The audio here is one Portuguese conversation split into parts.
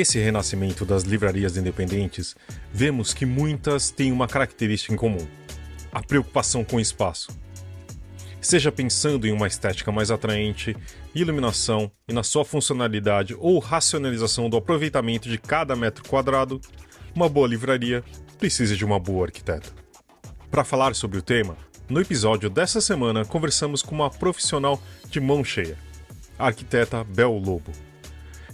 Nesse renascimento das livrarias independentes, vemos que muitas têm uma característica em comum: a preocupação com o espaço. Seja pensando em uma estética mais atraente, iluminação e na sua funcionalidade ou racionalização do aproveitamento de cada metro quadrado, uma boa livraria precisa de uma boa arquiteta. Para falar sobre o tema, no episódio dessa semana conversamos com uma profissional de mão cheia, a arquiteta Bel Lobo.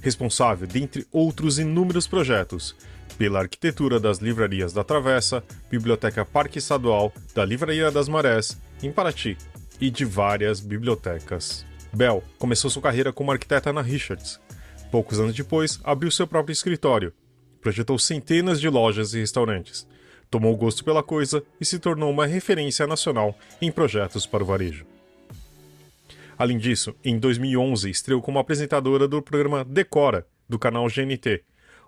Responsável, dentre outros inúmeros projetos, pela arquitetura das livrarias da Travessa, Biblioteca Parque Estadual, da Livraria das Marés, em Paraty, e de várias bibliotecas. Bell começou sua carreira como arquiteta na Richards. Poucos anos depois, abriu seu próprio escritório. Projetou centenas de lojas e restaurantes. Tomou gosto pela coisa e se tornou uma referência nacional em projetos para o varejo. Além disso, em 2011 estreou como apresentadora do programa Decora, do canal GNT,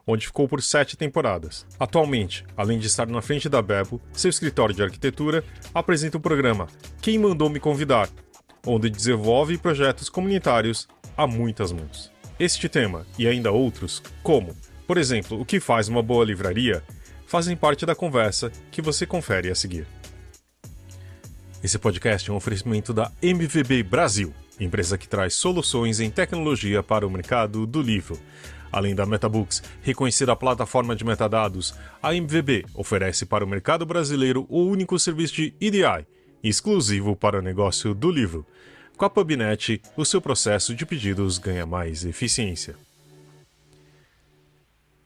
onde ficou por sete temporadas. Atualmente, além de estar na frente da Bebo, seu escritório de arquitetura apresenta o programa Quem Mandou Me Convidar, onde desenvolve projetos comunitários a muitas mãos. Este tema e ainda outros, como, por exemplo, o que faz uma boa livraria, fazem parte da conversa que você confere a seguir. Esse podcast é um oferecimento da MVB Brasil, empresa que traz soluções em tecnologia para o mercado do livro. Além da MetaBooks, reconhecida plataforma de metadados, a MVB oferece para o mercado brasileiro o único serviço de EDI, exclusivo para o negócio do livro. Com a PubNet, o seu processo de pedidos ganha mais eficiência.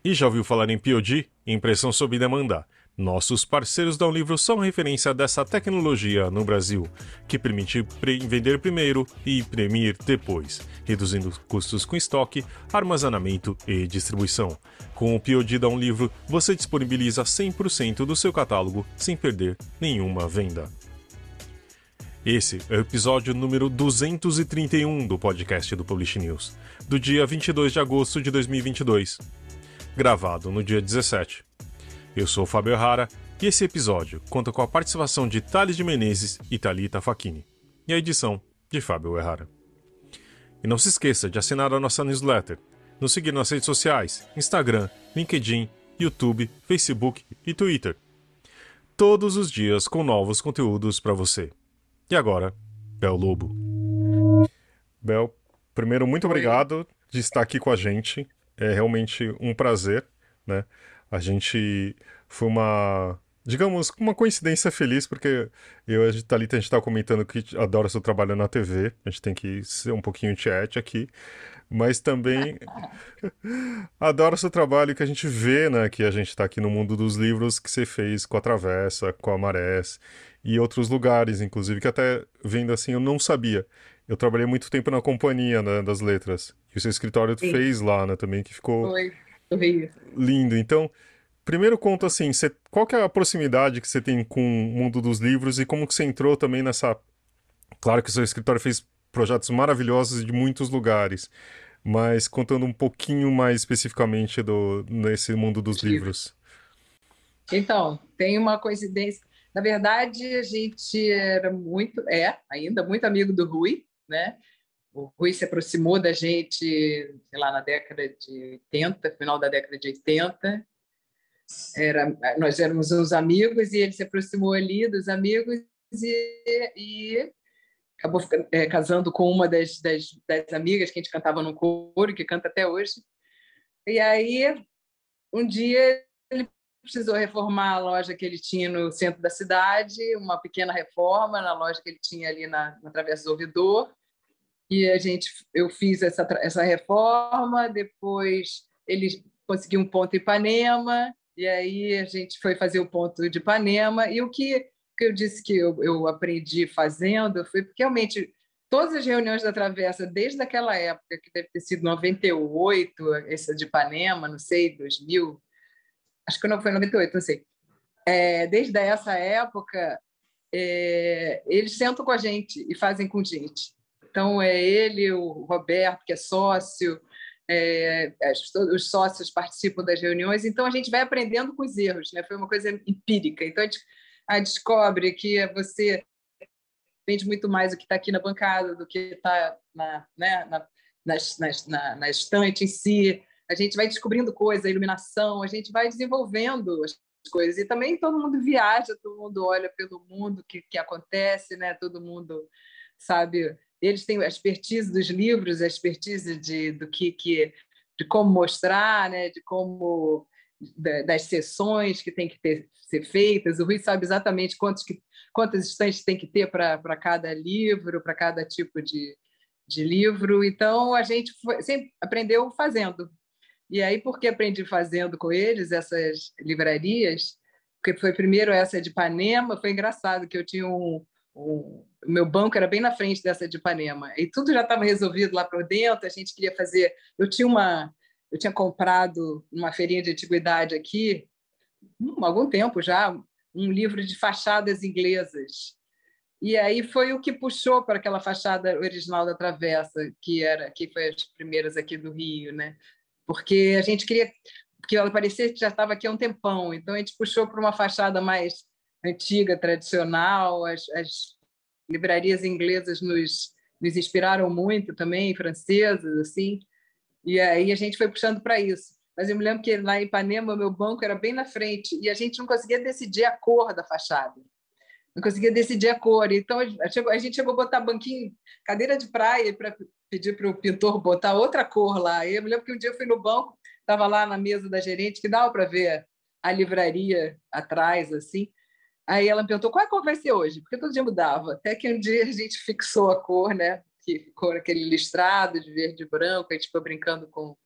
E já ouviu falar em POD? Impressão sob demanda. Nossos parceiros da Unlivro são referência dessa tecnologia no Brasil, que permite vender primeiro e imprimir depois, reduzindo custos com estoque, armazenamento e distribuição. Com o POD da Unlivro, você disponibiliza 100% do seu catálogo sem perder nenhuma venda. Esse é o episódio número 231 do podcast do Publish News, do dia 22 de agosto de 2022, gravado no dia 17. Eu sou o Fábio Rara e esse episódio conta com a participação de Thales de Menezes e Talita Facchini, e a edição de Fábio Errara. E não se esqueça de assinar a nossa newsletter, nos seguir nas redes sociais, Instagram, LinkedIn, YouTube, Facebook e Twitter. Todos os dias com novos conteúdos para você. E agora, Bel Lobo. Bel, primeiro, muito obrigado de estar aqui com a gente. É realmente um prazer, né? A gente foi uma, digamos, uma coincidência feliz, porque eu e a Thalita, a gente estava comentando que adora seu trabalho na TV, a gente tem que ser um pouquinho chat aqui, mas também adora seu trabalho que a gente vê, né, que a gente está aqui no mundo dos livros que você fez com a Travessa, com a Marés e outros lugares, inclusive, que até vendo assim eu não sabia. Eu trabalhei muito tempo na companhia né, das letras, e o seu escritório Sim. fez lá, né, também, que ficou... Foi Rio. Lindo. Então, primeiro conta assim, você, qual que é a proximidade que você tem com o mundo dos livros e como que você entrou também nessa... Claro que o seu escritório fez projetos maravilhosos de muitos lugares, mas contando um pouquinho mais especificamente do nesse mundo dos livros. Então, tem uma coincidência. Na verdade, a gente era muito, é, ainda muito amigo do Rui, né? O Rui se aproximou da gente, sei lá, na década de 80, final da década de 80. Era, nós éramos uns amigos e ele se aproximou ali dos amigos e, e acabou é, casando com uma das, das, das, amigas que a gente cantava no coro, que canta até hoje. E aí, um dia, ele precisou reformar a loja que ele tinha no centro da cidade, uma pequena reforma na loja que ele tinha ali na, na Travessa do Ouvidor e a gente eu fiz essa essa reforma depois ele conseguiu um ponto em Ipanema e aí a gente foi fazer o ponto de Ipanema. E o que, que eu disse que eu, eu aprendi fazendo foi porque realmente todas as reuniões da Travessa desde aquela época que deve ter sido 98 essa de Ipanema não sei 2000 acho que não foi 98 não sei. É, desde essa época é, eles sentam com a gente e fazem com gente então, é ele, o Roberto, que é sócio, é, os sócios participam das reuniões, então a gente vai aprendendo com os erros, né? foi uma coisa empírica. Então, a gente, a descobre que você vende muito mais o que está aqui na bancada do que está na, né, na, na, na, na, estante em si. a gente vai descobrindo coisas, iluminação, a gente vai desenvolvendo as coisas. E também todo mundo viaja, todo mundo olha pelo mundo que, que acontece, né? todo mundo sabe. Eles têm a expertise dos livros, a expertise de, do que, que de como mostrar, né? de como das sessões que tem que ter, ser feitas. O Rui sabe exatamente quantos que, quantas estantes tem que ter para cada livro, para cada tipo de, de livro. Então, a gente foi, sempre aprendeu fazendo. E aí, porque aprendi fazendo com eles essas livrarias, porque foi primeiro essa de Ipanema, foi engraçado que eu tinha um, o meu banco era bem na frente dessa de Ipanema, e tudo já estava resolvido lá por dentro, a gente queria fazer, eu tinha uma eu tinha comprado numa feirinha de antiguidade aqui, hum, há algum tempo já, um livro de fachadas inglesas. E aí foi o que puxou para aquela fachada original da Travessa, que era que foi as primeiras aqui do Rio, né? Porque a gente queria que ela parecia que já estava aqui há um tempão, então a gente puxou para uma fachada mais antiga, tradicional. As, as livrarias inglesas nos, nos inspiraram muito também, francesas, assim. E aí a gente foi puxando para isso. Mas eu me lembro que lá em Ipanema, meu banco era bem na frente e a gente não conseguia decidir a cor da fachada. Não conseguia decidir a cor. Então a gente chegou a botar banquinho, cadeira de praia para pedir para o pintor botar outra cor lá. E eu me lembro que um dia eu fui no banco, estava lá na mesa da gerente, que dava para ver a livraria atrás, assim. Aí ela me perguntou qual é a cor vai ser hoje, porque todo dia mudava. Até que um dia a gente fixou a cor, né? que ficou aquele listrado de verde e branco, a gente ficou brincando com,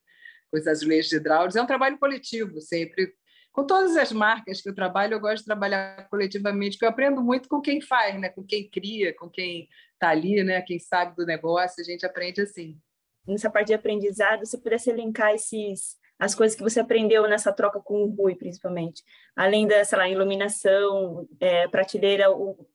com os azulejos hidráulicos. É um trabalho coletivo, sempre. Com todas as marcas que eu trabalho, eu gosto de trabalhar coletivamente, porque eu aprendo muito com quem faz, né? com quem cria, com quem está ali, né? quem sabe do negócio, a gente aprende assim. Nessa parte de aprendizado, se pudesse elencar esses, as coisas que você aprendeu nessa troca com o Rui, principalmente, além da, sei lá, iluminação, é, prateleira, o,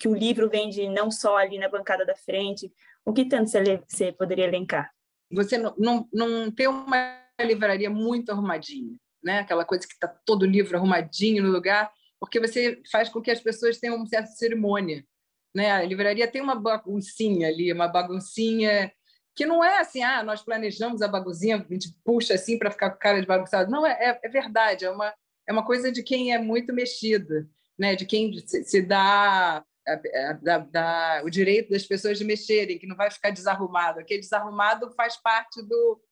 que o livro vende não só ali na bancada da frente, o que tanto você, você poderia elencar? Você não, não, não tem uma livraria muito arrumadinha, né? aquela coisa que está todo livro arrumadinho no lugar, porque você faz com que as pessoas tenham uma certa cerimônia. Né? A livraria tem uma baguncinha ali, uma baguncinha que não é assim, ah, nós planejamos a baguncinha, a gente puxa assim para ficar com cara de bagunçado. Não, é, é, é, verdade, é uma, é uma coisa de quem é muito mexido, né? de quem se, se dá o direito das pessoas de mexerem, que não vai ficar desarrumado. Aquele desarrumado faz parte do,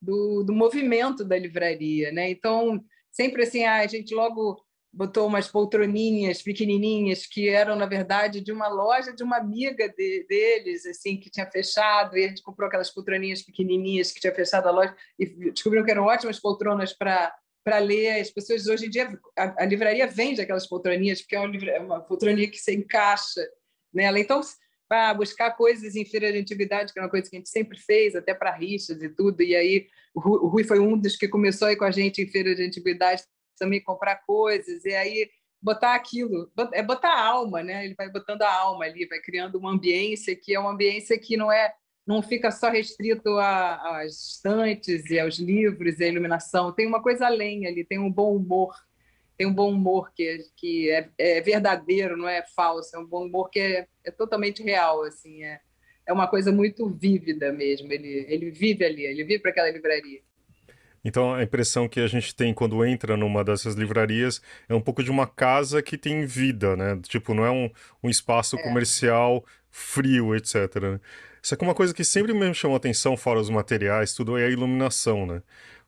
do, do movimento da livraria. Né? Então, sempre assim, ah, a gente logo botou umas poltroninhas pequenininhas que eram, na verdade, de uma loja de uma amiga de, deles, assim, que tinha fechado, e a gente comprou aquelas poltroninhas pequenininhas que tinha fechado a loja e descobriram que eram ótimas poltronas para para ler. As pessoas hoje em dia, a, a, livraria vende aquelas poltroninhas, porque é uma, é uma poltroninha que se encaixa nela. Então, para buscar coisas em feira de antiguidade, que é uma coisa que a gente sempre fez, até para rixas e tudo. E aí, o Rui foi um dos que começou aí com a gente em feira de antiguidade também comprar coisas. E aí, botar aquilo, é botar a alma, né? Ele vai botando a alma ali, vai criando uma ambiência que é uma ambiência que não é não fica só restrito às estantes e aos livros e à iluminação. Tem uma coisa além ali, tem um bom humor, tem um bom humor que, que é, é verdadeiro, não é falso, é um bom humor que é, é totalmente real, assim, é, é uma coisa muito vívida mesmo. Ele, ele vive ali, ele vive para aquela livraria. Então a impressão que a gente tem quando entra numa dessas livrarias é um pouco de uma casa que tem vida, né? Tipo, não é um, um espaço é. comercial frio, etc. Né? Só que uma coisa que sempre me chamou atenção, fora os materiais, tudo, é a iluminação, né?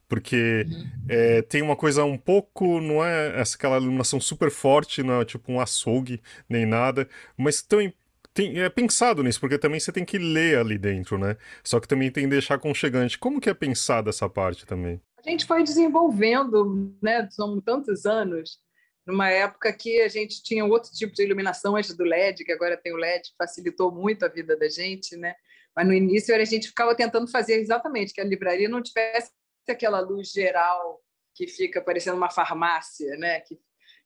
Porque uhum. é, tem uma coisa um pouco, não é essa aquela iluminação super forte, não é tipo um açougue, nem nada, mas também tem, é pensado nisso, porque também você tem que ler ali dentro, né? Só que também tem que deixar aconchegante. Como que é pensada essa parte também? A gente foi desenvolvendo, né? São tantos anos, numa época que a gente tinha outro tipo de iluminação antes do LED, que agora tem o LED, facilitou muito a vida da gente, né? Mas no início a gente ficava tentando fazer exatamente que a livraria não tivesse aquela luz geral que fica parecendo uma farmácia, né? Que,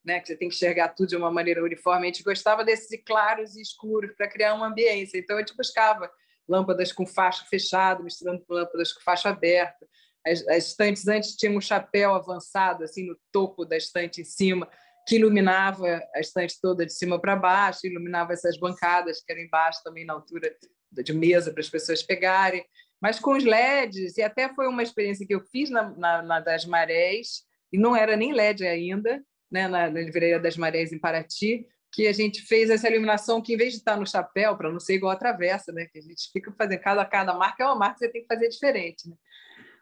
né? que você tem que enxergar tudo de uma maneira uniforme. A gente gostava desses claros e escuros para criar uma ambiência. Então a gente buscava lâmpadas com faixa fechada, misturando com lâmpadas com faixa aberta. As, as estantes antes tinham um chapéu avançado assim no topo da estante em cima que iluminava a estante toda de cima para baixo, iluminava essas bancadas que eram embaixo também na altura de mesa para as pessoas pegarem. Mas com os LEDs, e até foi uma experiência que eu fiz na, na, na das Marés, e não era nem LED ainda, né, na, na Livraria das Marés em Paraty, que a gente fez essa iluminação que, em vez de estar no chapéu, para não ser igual a travessa, né, que a gente fica fazendo, cada, cada marca é uma marca, você tem que fazer diferente. Né?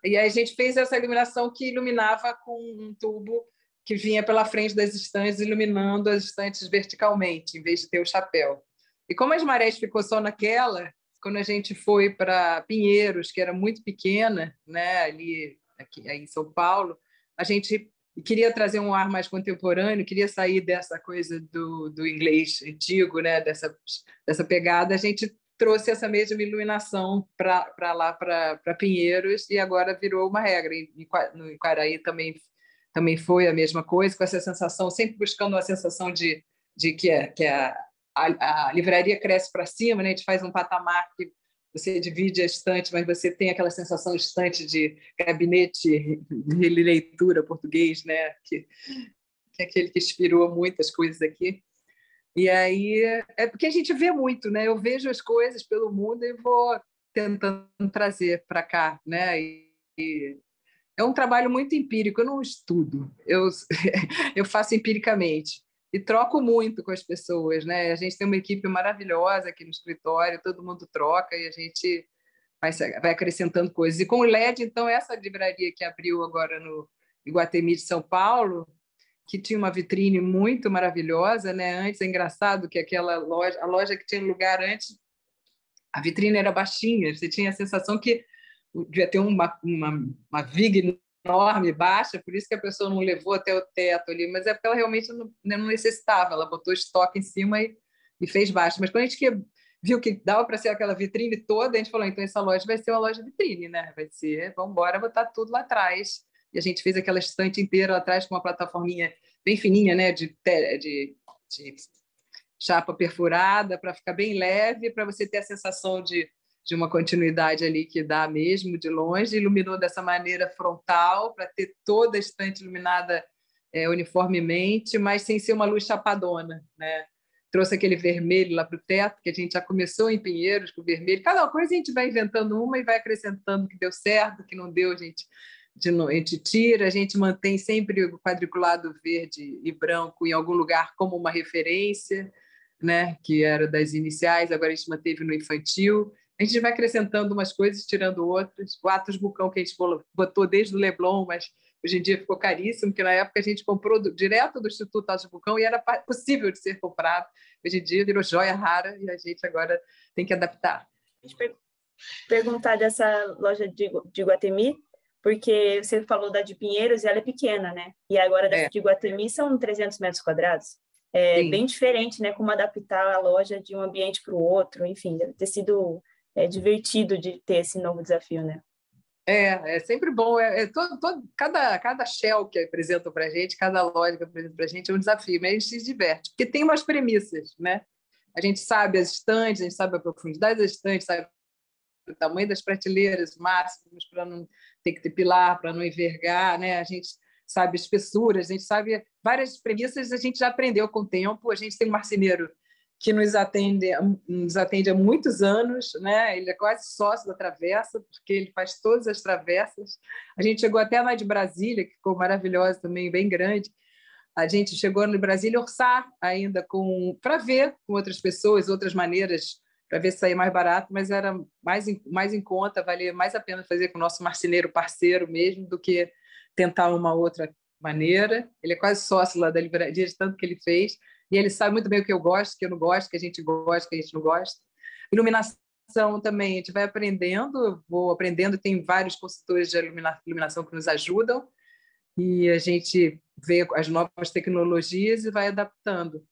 E aí a gente fez essa iluminação que iluminava com um tubo que vinha pela frente das estantes, iluminando as estantes verticalmente, em vez de ter o chapéu. E como as marés ficou só naquela, quando a gente foi para Pinheiros, que era muito pequena, né, ali aqui, em São Paulo, a gente queria trazer um ar mais contemporâneo, queria sair dessa coisa do, do inglês antigo, né, dessa, dessa pegada, a gente trouxe essa mesma iluminação para lá, para Pinheiros, e agora virou uma regra. E, no Icaraí também, também foi a mesma coisa, com essa sensação, sempre buscando uma sensação de, de que, é, que é a, a, a livraria cresce para cima, né? a gente faz um patamar que você divide a estante, mas você tem aquela sensação estante de gabinete de leitura português, né? que, que é aquele que inspirou muitas coisas aqui. E aí é porque a gente vê muito, né? Eu vejo as coisas pelo mundo e vou tentando trazer para cá, né? E, é um trabalho muito empírico. Eu não estudo, eu eu faço empiricamente e troco muito com as pessoas, né? A gente tem uma equipe maravilhosa aqui no escritório, todo mundo troca e a gente vai, vai acrescentando coisas. E com o LED, então essa livraria que abriu agora no Iguatemi de São Paulo que tinha uma vitrine muito maravilhosa, né? Antes é engraçado que aquela loja, a loja que tinha lugar antes, a vitrine era baixinha, você tinha a sensação que devia ter uma, uma, uma viga enorme, baixa, por isso que a pessoa não levou até o teto ali, mas é porque ela realmente não, né, não necessitava, ela botou estoque em cima e, e fez baixo. Mas quando a gente que, viu que dava para ser aquela vitrine toda, a gente falou, então essa loja vai ser uma loja vitrine, né? Vai ser, vamos embora botar tudo lá atrás e a gente fez aquela estante inteira atrás com uma plataforminha bem fininha, né, de, de, de chapa perfurada, para ficar bem leve, para você ter a sensação de, de uma continuidade ali que dá mesmo de longe. Iluminou dessa maneira frontal, para ter toda a estante iluminada é, uniformemente, mas sem ser uma luz chapadona, né? Trouxe aquele vermelho lá para o teto, que a gente já começou em Pinheiros com vermelho. Cada coisa a gente vai inventando uma e vai acrescentando que deu certo, que não deu, a gente a gente tira, a gente mantém sempre o quadriculado verde e branco em algum lugar como uma referência, né, que era das iniciais, agora a gente manteve no infantil. A gente vai acrescentando umas coisas, tirando outras. O Atos Bucão que a gente botou desde o Leblon, mas hoje em dia ficou caríssimo, porque na época a gente comprou do, direto do Instituto Atos Bucão e era possível de ser comprado. Hoje em dia virou joia rara e a gente agora tem que adaptar. Perguntar dessa loja de, de Guatemi, porque você falou da de Pinheiros e ela é pequena, né? E agora da é. de Guatemi são 300 metros quadrados. É Sim. bem diferente, né? Como adaptar a loja de um ambiente para o outro, enfim, deve ter sido é, divertido de ter esse novo desafio, né? É, é sempre bom. É, é todo, todo, cada, cada shell que apresentam para a gente, cada loja que apresentam para a gente é um desafio, mas a gente se diverte, porque tem umas premissas, né? A gente sabe as estantes, a gente sabe a profundidade das estantes, sabe o tamanho das prateleiras máximos para não ter que ter pilar, para não envergar, né? A gente sabe espessuras, a gente sabe várias premissas, a gente já aprendeu com o tempo. A gente tem um marceneiro que nos atende, nos atende há muitos anos, né? Ele é quase sócio da Travessa, porque ele faz todas as travessas. A gente chegou até lá de Brasília, que ficou maravilhosa também, bem grande. A gente chegou no Brasília orçar ainda com para ver com outras pessoas, outras maneiras para ver se saía mais barato, mas era mais em, mais em conta, valia mais a pena fazer com o nosso marceneiro parceiro mesmo do que tentar uma outra maneira. Ele é quase sócio lá da livraria, de tanto que ele fez, e ele sabe muito bem o que eu gosto, o que eu não gosto, que a gente gosta, que a gente não gosta. Iluminação também, a gente vai aprendendo, vou aprendendo, tem vários consultores de iluminação que nos ajudam, e a gente vê as novas tecnologias e vai adaptando.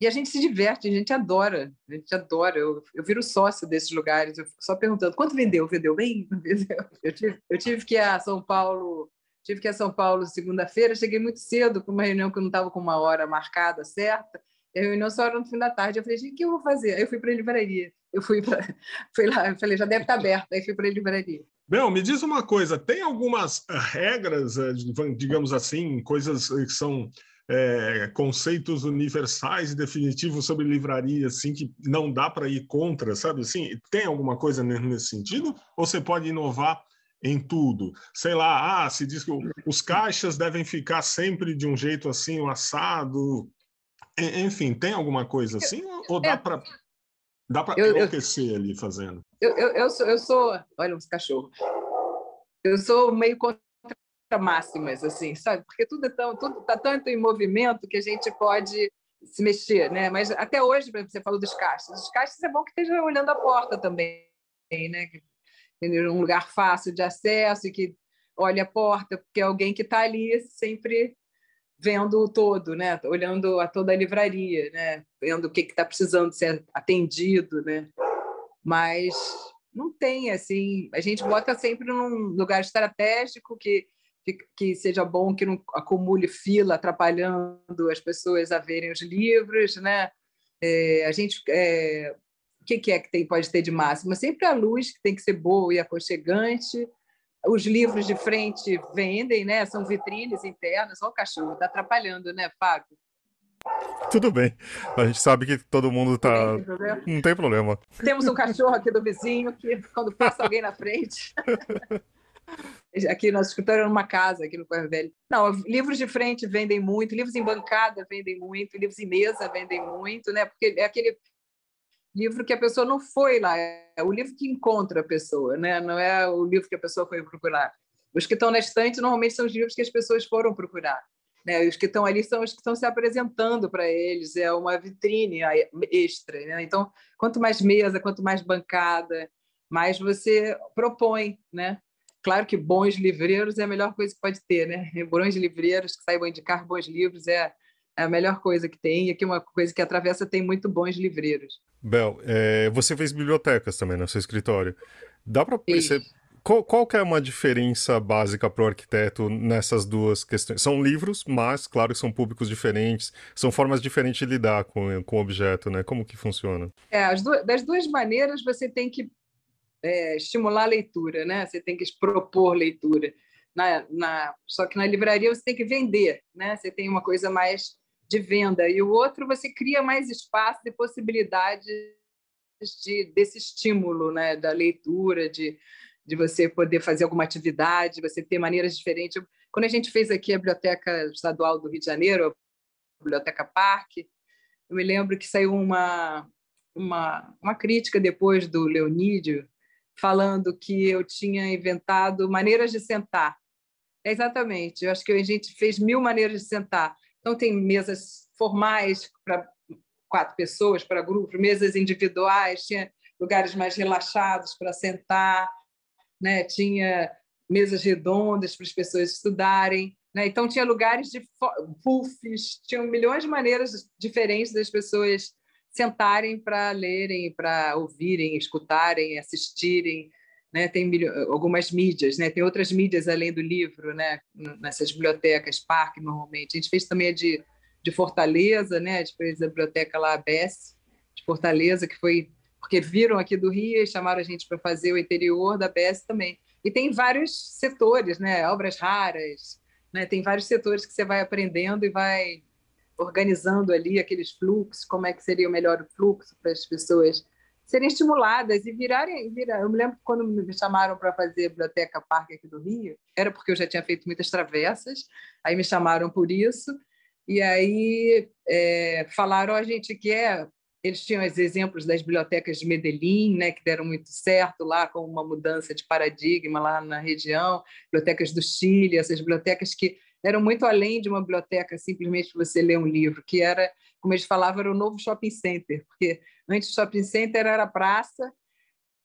E a gente se diverte, a gente adora, a gente adora. Eu, eu viro sócio desses lugares, eu fico só perguntando quanto vendeu? Vendeu bem? Eu tive, eu tive que ir a São Paulo, tive que ir a São Paulo segunda-feira, cheguei muito cedo para uma reunião que eu não estava com uma hora marcada certa. A reunião só era no fim da tarde. Eu falei, o que eu vou fazer? Aí eu fui para a livraria. Eu fui, pra, fui lá, eu falei, já deve estar aberto. Aí fui para a livraria. Bel, me diz uma coisa: tem algumas regras, eh, digamos assim, coisas que são é, conceitos universais e definitivos sobre livraria, assim, que não dá para ir contra, sabe? Assim, tem alguma coisa nesse sentido? Ou você pode inovar em tudo? Sei lá, ah, se diz que os caixas devem ficar sempre de um jeito assim, o assado. Enfim, tem alguma coisa assim? Ou dá para dá para enlouquecer eu, ali fazendo? Eu, eu, eu, sou, eu sou. Olha os cachorros. Eu sou meio contra máximas, assim, sabe? Porque tudo está tão, tudo tá tanto em movimento que a gente pode se mexer, né? Mas até hoje, você falou dos caixas. Os caixas é bom que esteja olhando a porta também, né? Um lugar fácil de acesso e que olhe a porta, porque é alguém que está ali sempre vendo o todo, né? Olhando a toda a livraria, né? Vendo o que está precisando ser atendido, né? Mas não tem assim. A gente bota sempre num lugar estratégico que que, que, seja bom que não acumule fila atrapalhando as pessoas a verem os livros, né? É, a gente é, o que, que, é que tem, pode ter de máximo? Sempre a luz que tem que ser boa e aconchegante. Os livros de frente vendem, né? São vitrines internas. Olha o cachorro, está atrapalhando, né, Fábio? Tudo bem. A gente sabe que todo mundo tá. Não tem problema. Temos um cachorro aqui do vizinho que, quando passa alguém na frente. Aqui, nosso escritório é numa casa, aqui no Correio Velho. Não, livros de frente vendem muito, livros em bancada vendem muito, livros em mesa vendem muito, né? Porque é aquele livro que a pessoa não foi lá, é o livro que encontra a pessoa, né? Não é o livro que a pessoa foi procurar. Os que estão na estante normalmente são os livros que as pessoas foram procurar. Né? Os que estão ali são os que estão se apresentando para eles, é uma vitrine extra. Né? Então, quanto mais mesa, quanto mais bancada, mais você propõe, né? Claro que bons livreiros é a melhor coisa que pode ter, né? Bons livreiros que saibam indicar bons livros é, é a melhor coisa que tem. E aqui uma coisa que atravessa tem muito bons livreiros. Bel, é, você fez bibliotecas também no seu escritório. Dá para perceber qual, qual que é uma diferença básica para o arquiteto nessas duas questões? São livros, mas claro que são públicos diferentes, são formas diferentes de lidar com, com o objeto, né? Como que funciona? É, duas, das duas maneiras você tem que é, estimular a leitura, né? Você tem que propor leitura. Na, na, só que na livraria você tem que vender, né? Você tem uma coisa mais de venda e o outro você cria mais espaço e possibilidades de, desse estímulo, né? Da leitura, de, de você poder fazer alguma atividade, você ter maneiras diferentes. Quando a gente fez aqui a biblioteca estadual do Rio de Janeiro, a biblioteca Parque, eu me lembro que saiu uma uma, uma crítica depois do Leonídio falando que eu tinha inventado maneiras de sentar. É exatamente, eu acho que a gente fez mil maneiras de sentar. Então, tem mesas formais para quatro pessoas, para grupos, mesas individuais, tinha lugares mais relaxados para sentar, né? tinha mesas redondas para as pessoas estudarem. Né? Então, tinha lugares de puffs, tinham milhões de maneiras diferentes das pessoas sentarem para lerem, para ouvirem, escutarem, assistirem. Né? Tem algumas mídias, né? tem outras mídias além do livro, né? nessas bibliotecas, parque, normalmente. A gente fez também a de, de Fortaleza, né? a gente fez a biblioteca lá, a BES, de Fortaleza, que foi porque viram aqui do Rio e chamaram a gente para fazer o interior da BES também. E tem vários setores, né? obras raras, né? tem vários setores que você vai aprendendo e vai organizando ali aqueles fluxos, como é que seria o melhor fluxo para as pessoas serem estimuladas e virarem. Virar. Eu me lembro que quando me chamaram para fazer a Biblioteca Parque aqui do Rio, era porque eu já tinha feito muitas travessas, aí me chamaram por isso, e aí é, falaram: a gente quer. Eles tinham os exemplos das bibliotecas de Medellín, né, que deram muito certo lá, com uma mudança de paradigma lá na região, bibliotecas do Chile, essas bibliotecas que eram muito além de uma biblioteca simplesmente você ler um livro, que era, como eles falavam, era o novo shopping center, porque antes o shopping center era praça,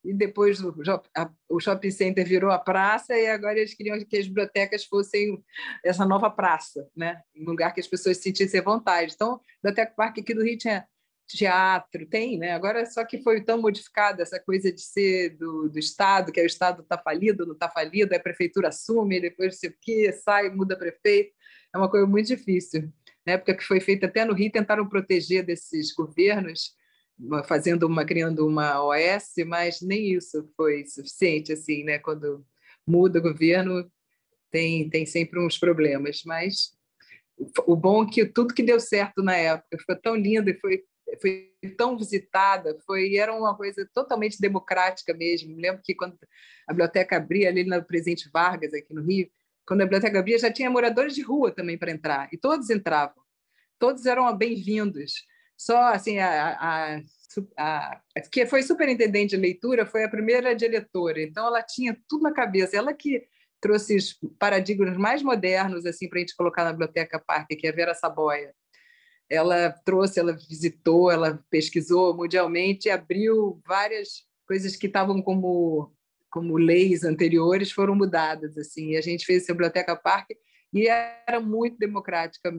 e depois o, shopping center virou a praça, e agora eles queriam que as bibliotecas fossem essa nova praça, né? um lugar que as pessoas sentissem vontade. Então, a Biblioteca Parque aqui do Rio tinha teatro, tem, né? Agora só que foi tão modificada essa coisa de ser do, do Estado, que é o Estado está falido, não está falido, a prefeitura assume, depois sei o quê, sai, muda prefeito. É uma coisa muito difícil. Na época que foi feita até no Rio, tentaram proteger desses governos, fazendo uma, criando uma OS, mas nem isso foi suficiente, assim, né? Quando muda o governo, tem, tem sempre uns problemas, mas o bom é que tudo que deu certo na época foi tão lindo e foi foi tão visitada, foi era uma coisa totalmente democrática mesmo. Me lembro que quando a biblioteca abria ali no Presidente Vargas aqui no Rio, quando a biblioteca abria já tinha moradores de rua também para entrar e todos entravam, todos eram bem-vindos. Só assim a, a, a, a, que foi superintendente de leitura foi a primeira diretora, então ela tinha tudo na cabeça, ela que trouxe os paradigmas mais modernos assim para a gente colocar na biblioteca Parque, que é Vera Saboia. Ela trouxe, ela visitou, ela pesquisou mundialmente, abriu várias coisas que estavam como como leis anteriores foram mudadas assim. E a gente fez essa biblioteca parque e era muito democrática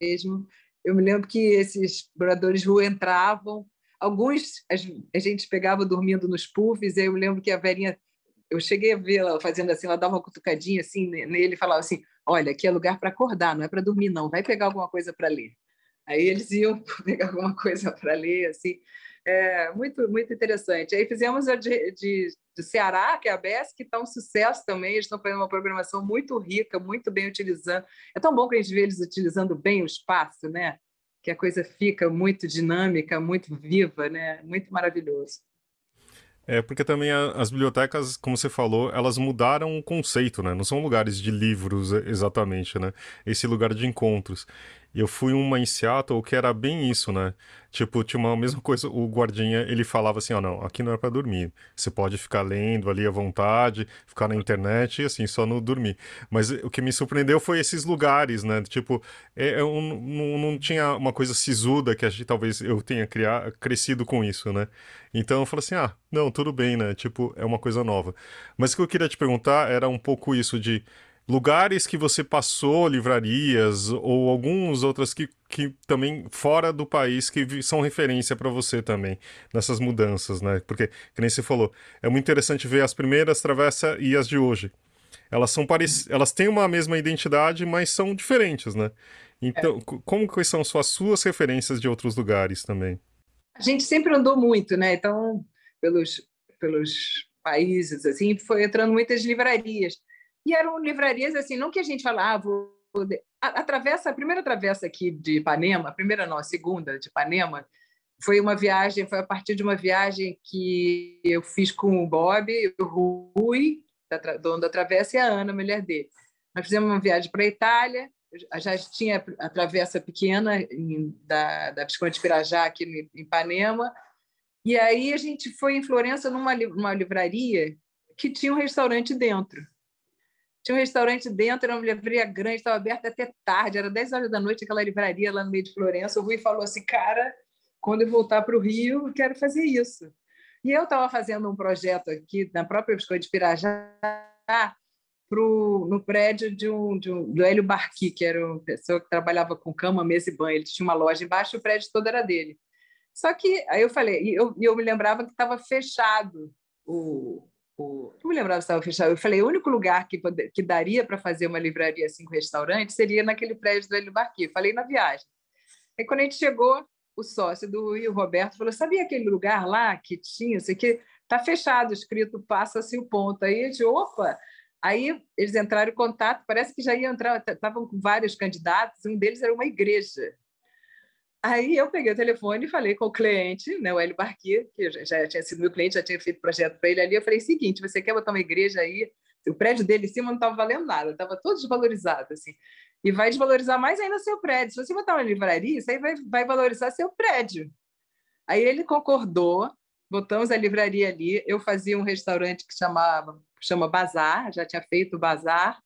mesmo. Eu me lembro que esses moradores de rua entravam, alguns a gente pegava dormindo nos puffs, e eu me lembro que a Verinha eu cheguei a vê-la fazendo assim, ela dava uma cutucadinha assim nele falava assim: "Olha, aqui é lugar para acordar, não é para dormir não, vai pegar alguma coisa para ler". Aí eles iam pegar alguma coisa para ler, assim, é, muito, muito interessante. Aí fizemos a de, de, de Ceará, que é a BES, que está um sucesso também, eles estão fazendo uma programação muito rica, muito bem utilizando. É tão bom que a gente vê eles utilizando bem o espaço, né? Que a coisa fica muito dinâmica, muito viva, né? Muito maravilhoso. É, porque também a, as bibliotecas, como você falou, elas mudaram o conceito, né? Não são lugares de livros exatamente, né? Esse lugar de encontros. Eu fui uma em Seattle que era bem isso, né? Tipo, tinha uma mesma coisa, o guardinha, ele falava assim, ó, oh, não, aqui não é para dormir. Você pode ficar lendo ali à vontade, ficar na internet e assim, só não dormir. Mas o que me surpreendeu foi esses lugares, né? Tipo, é, eu não, não tinha uma coisa sisuda que a gente, talvez eu tenha criado, crescido com isso, né? Então eu falei assim, ah, não, tudo bem, né? Tipo, é uma coisa nova. Mas o que eu queria te perguntar era um pouco isso de lugares que você passou, livrarias ou alguns outras que, que também fora do país que são referência para você também nessas mudanças, né? Porque, que nem você falou, é muito interessante ver as primeiras travessa e as de hoje. Elas são parec... elas têm uma mesma identidade, mas são diferentes, né? Então, é. como que são as suas referências de outros lugares também? A gente sempre andou muito, né? Então, pelos pelos países assim, foi entrando muitas livrarias. E eram livrarias assim, não que a gente falava, ah, a, a travessa, a primeira travessa aqui de Ipanema, a primeira não, a segunda de Ipanema, foi uma viagem, foi a partir de uma viagem que eu fiz com o Bob, o Rui, da, dono da travessa, e a Ana, a mulher dele. Nós fizemos uma viagem para a Itália, já tinha a travessa pequena em, da, da Visconde Pirajá aqui em Ipanema, e aí a gente foi em Florença numa, numa livraria que tinha um restaurante dentro. Tinha um restaurante dentro, era uma livraria grande, estava aberta até tarde, era 10 horas da noite, aquela livraria lá no meio de Florença. O Rui falou assim: Cara, quando eu voltar para o Rio, eu quero fazer isso. E eu estava fazendo um projeto aqui na própria Biscoito de Pirajá, pro, no prédio de um, de um, do Hélio Barqui, que era uma pessoa que trabalhava com cama, mesa e banho. Ele tinha uma loja embaixo, o prédio todo era dele. Só que aí eu falei, e eu, eu me lembrava que estava fechado o, o, não me lembrava se estava fechado. Eu falei, o único lugar que, que daria para fazer uma livraria assim com restaurante seria naquele prédio do Hélio Barqui. Falei na viagem. Aí quando a gente chegou, o sócio do Rio, Roberto, falou: sabia aquele lugar lá que tinha, isso aqui está fechado, escrito passa-se o ponto. Aí a gente, opa! Aí eles entraram em contato, parece que já ia entrar, estavam com vários candidatos, um deles era uma igreja. Aí eu peguei o telefone e falei com o cliente, né, o Hélio Barqui, que já tinha sido meu cliente, já tinha feito projeto para ele ali. Eu falei: seguinte, você quer botar uma igreja aí? O prédio dele em cima não estava valendo nada, estava todo desvalorizado. Assim. E vai desvalorizar mais ainda seu prédio. Se você botar uma livraria, isso aí vai, vai valorizar seu prédio. Aí ele concordou, botamos a livraria ali. Eu fazia um restaurante que chamava chama Bazar, já tinha feito o Bazar,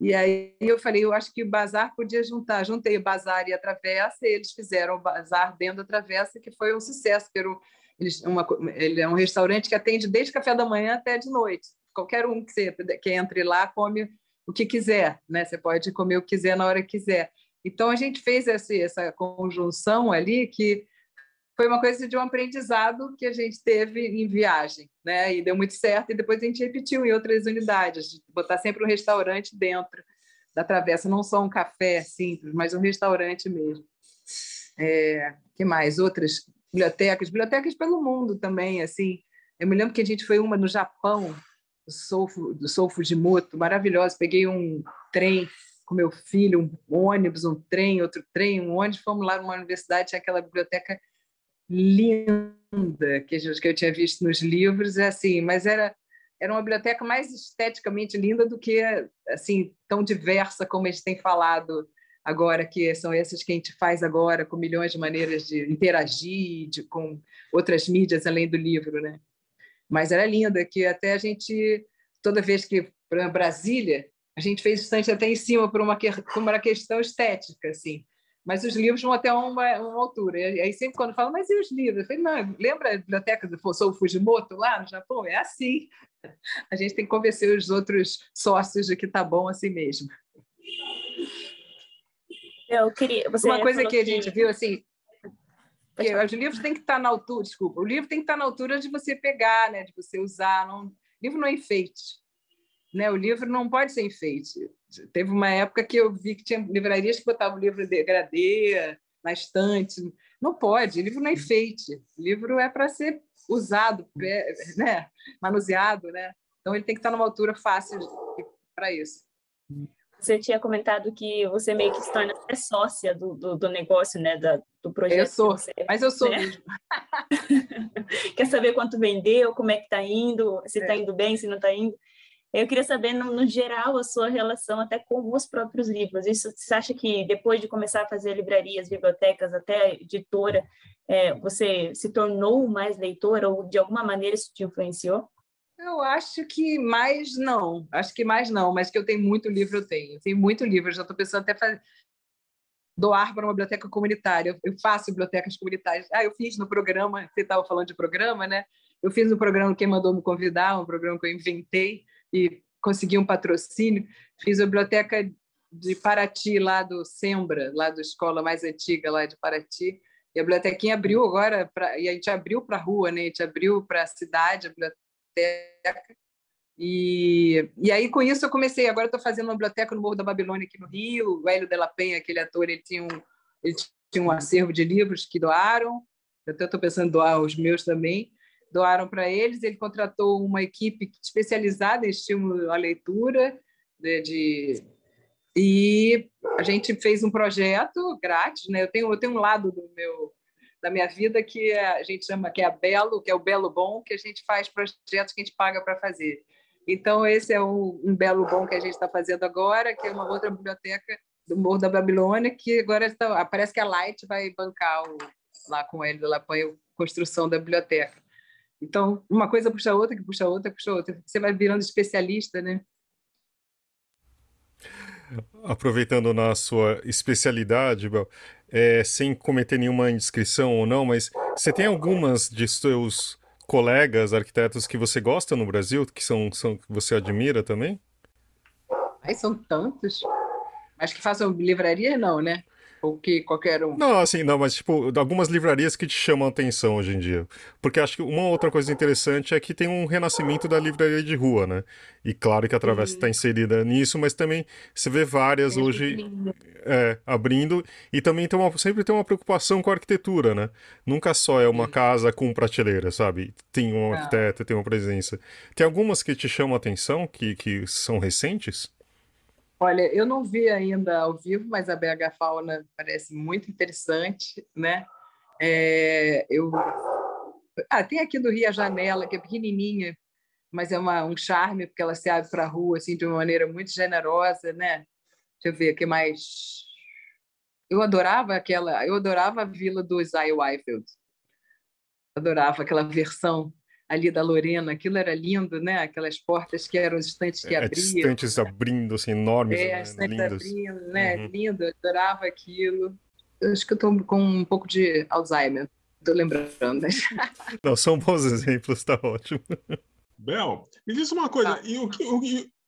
e aí eu falei, eu acho que o bazar podia juntar. Juntei o bazar e a travessa, e eles fizeram o bazar dentro da travessa, que foi um sucesso. Era uma, ele é um restaurante que atende desde café da manhã até de noite. Qualquer um que, você, que entre lá come o que quiser, né? Você pode comer o que quiser na hora que quiser. Então a gente fez essa, essa conjunção ali que foi uma coisa de um aprendizado que a gente teve em viagem, né? E deu muito certo, e depois a gente repetiu em outras unidades, botar sempre um restaurante dentro da travessa, não só um café simples, mas um restaurante mesmo. É, que mais? Outras bibliotecas, bibliotecas pelo mundo também, assim. Eu me lembro que a gente foi uma no Japão, do Sou, do maravilhosa. Peguei um trem com meu filho, um ônibus, um trem, outro trem, um ônibus, fomos lá numa universidade, tinha aquela biblioteca linda que eu tinha visto nos livros, é assim, mas era era uma biblioteca mais esteticamente linda do que assim tão diversa como gente tem falado agora, que são essas que a gente faz agora com milhões de maneiras de interagir de, com outras mídias além do livro, né? Mas era linda que até a gente toda vez que para Brasília a gente fez estante até em cima por uma, por uma questão estética, assim mas os livros vão até uma, uma altura. E aí sempre quando falam, mas e os livros? Eu falei, não, lembra a biblioteca do Fosou Fujimoto lá no Japão? É assim. A gente tem que convencer os outros sócios de que tá bom assim mesmo. Eu queria. Você uma coisa que a gente viu assim, os livros têm que estar na altura, desculpa, o livro tem que estar na altura de você pegar, né, de você usar. Não, o livro não é enfeite. Né? O livro não pode ser enfeite. Teve uma época que eu vi que tinha livrarias que botavam o livro degradê na estante. Não pode, o livro não é enfeite. O livro é para ser usado, né? manuseado. Né? Então, ele tem que estar numa altura fácil para isso. Você tinha comentado que você meio que se torna sócia do, do, do negócio, né, da, do projeto. Eu sou, você, mas eu sou né? mesmo. Quer saber quanto vendeu, como é que está indo, se está é. indo bem, se não está indo. Eu queria saber, no, no, geral, a sua relação até com os próprios livros. Isso, você acha que depois de começar a fazer livrarias, bibliotecas, até editora, é, você se tornou mais leitora ou de alguma maneira isso te influenciou? Eu acho que mais não. Acho que mais não, mas que eu tenho muito livro, eu tenho. Eu tenho muito livro, já estou pensando até fazer doar para uma biblioteca comunitária. Eu faço bibliotecas comunitárias. Ah, eu fiz no programa, você estava falando de programa, né? Eu fiz no programa Quem Mandou Me Convidar, um programa que eu inventei, e consegui um patrocínio. Fiz a biblioteca de Paraty, lá do Sembra, lá da escola mais antiga lá de Paraty. E a bibliotequinha abriu agora, pra, e a gente abriu para a rua, né? a gente abriu para a cidade a biblioteca. E, e aí, com isso, eu comecei. Agora estou fazendo uma biblioteca no Morro da Babilônia, aqui no Rio. O Hélio de la Penha, aquele ator, ele tinha um, ele tinha um acervo de livros que doaram. Eu até estou pensando em doar os meus também doaram para eles. Ele contratou uma equipe especializada em estímulo à leitura, né, de, e a gente fez um projeto grátis. Né? Eu, tenho, eu tenho um lado do meu da minha vida que é, a gente chama que é a Belo, que é o Belo Bom, que a gente faz projetos que a gente paga para fazer. Então, esse é um, um Belo Bom que a gente está fazendo agora, que é uma outra biblioteca do Morro da Babilônia, que agora está, parece que a Light vai bancar o, lá com ele, ela põe a construção da biblioteca. Então, uma coisa puxa a outra, que puxa a outra, puxa a outra. Você vai virando especialista, né? Aproveitando na sua especialidade, Bel, é, sem cometer nenhuma indiscrição ou não, mas você tem algumas de seus colegas arquitetos que você gosta no Brasil, que são, são que você admira também? Ai, são tantos. Mas que façam livraria, não, né? Ou que qualquer um? Não, assim, não, mas tipo, algumas livrarias que te chamam a atenção hoje em dia. Porque acho que uma outra coisa interessante é que tem um renascimento da livraria de rua, né? E claro que a Travessa está inserida nisso, mas também você vê várias é hoje é, abrindo. E também tem uma, sempre tem uma preocupação com a arquitetura, né? Nunca só é uma casa com prateleira, sabe? Tem um ah. arquiteto, tem uma presença. Tem algumas que te chamam a atenção, que, que são recentes? Olha, eu não vi ainda ao vivo, mas a BH Fauna parece muito interessante, né? É, eu... Ah, tem aqui do Rio a Janela, que é pequenininha, mas é uma, um charme, porque ela se abre para a rua assim, de uma maneira muito generosa, né? Deixa eu ver, o que mais? Eu adorava aquela, eu adorava a vila do Isaiah Weifeld. Adorava aquela versão ali da Lorena, aquilo era lindo, né? Aquelas portas que eram estantes que é, abriam. Estantes abrindo, assim, enormes. É, né? estantes abrindo, né? Uhum. Lindo, eu adorava aquilo. Eu acho que eu estou com um pouco de Alzheimer, estou lembrando. Não, são bons exemplos, tá ótimo. Bel, me diz uma coisa, tá. e o que, o,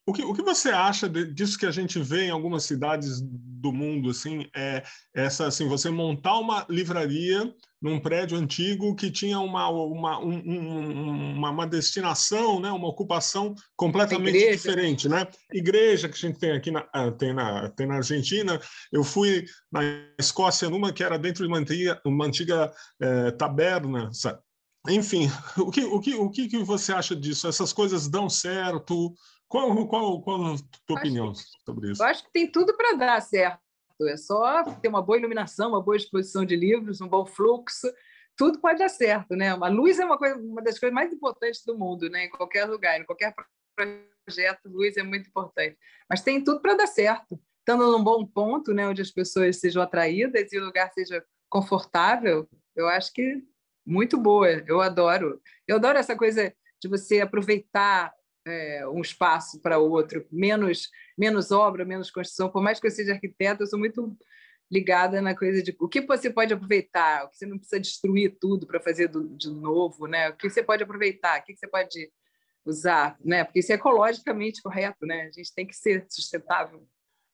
o que, o que você acha de, disso que a gente vê em algumas cidades do mundo, assim, é essa, assim, você montar uma livraria num prédio antigo que tinha uma, uma, um, uma, uma, destinação, né, uma ocupação completamente diferente, né? Igreja que a gente tem aqui na, ah, tem na, tem na Argentina. Eu fui na Escócia numa que era dentro de uma antiga, uma antiga é, taberna, sabe? Enfim, o que, o, que, o que você acha disso? Essas coisas dão certo? Qual, qual, qual a tua opinião que, sobre isso? Eu acho que tem tudo para dar certo. É só ter uma boa iluminação, uma boa exposição de livros, um bom fluxo. Tudo pode dar certo, né? A luz é uma, coisa, uma das coisas mais importantes do mundo, né? Em qualquer lugar, em qualquer projeto, luz é muito importante. Mas tem tudo para dar certo. Estando num bom ponto, né? Onde as pessoas sejam atraídas e o lugar seja confortável, eu acho que muito boa. Eu adoro. Eu adoro essa coisa de você aproveitar é, um espaço para outro, menos menos obra, menos construção. Por mais que eu seja arquiteta, eu sou muito ligada na coisa de o que você pode aproveitar, o que você não precisa destruir tudo para fazer do, de novo, né? O que você pode aproveitar, o que você pode usar, né? Porque isso é ecologicamente correto, né? A gente tem que ser sustentável.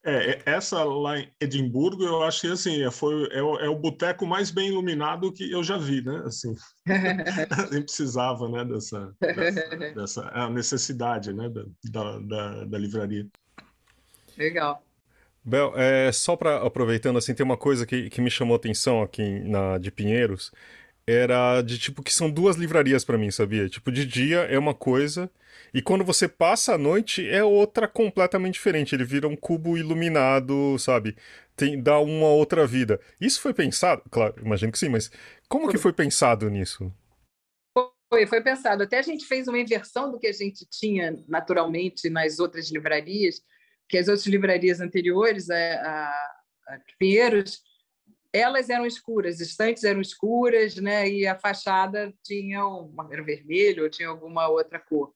É, é, essa lá em Edimburgo, eu acho que assim, é, foi, é, o, é o boteco mais bem iluminado que eu já vi, né? Assim, nem precisava, né, dessa, dessa, dessa necessidade, né, da, da, da livraria. Legal. Bel, é, só para aproveitando, assim, tem uma coisa que, que me chamou atenção aqui na de Pinheiros, era de tipo que são duas livrarias para mim, sabia? Tipo, de dia é uma coisa e quando você passa a noite é outra completamente diferente. Ele vira um cubo iluminado, sabe? Tem, dá uma outra vida. Isso foi pensado? Claro, imagino que sim, mas como que foi pensado nisso? Foi, foi pensado. Até a gente fez uma inversão do que a gente tinha naturalmente nas outras livrarias, que as outras livrarias anteriores, a, a, a Pinheiros, elas eram escuras, estantes eram escuras, né? E a fachada tinha um, era vermelho ou tinha alguma outra cor.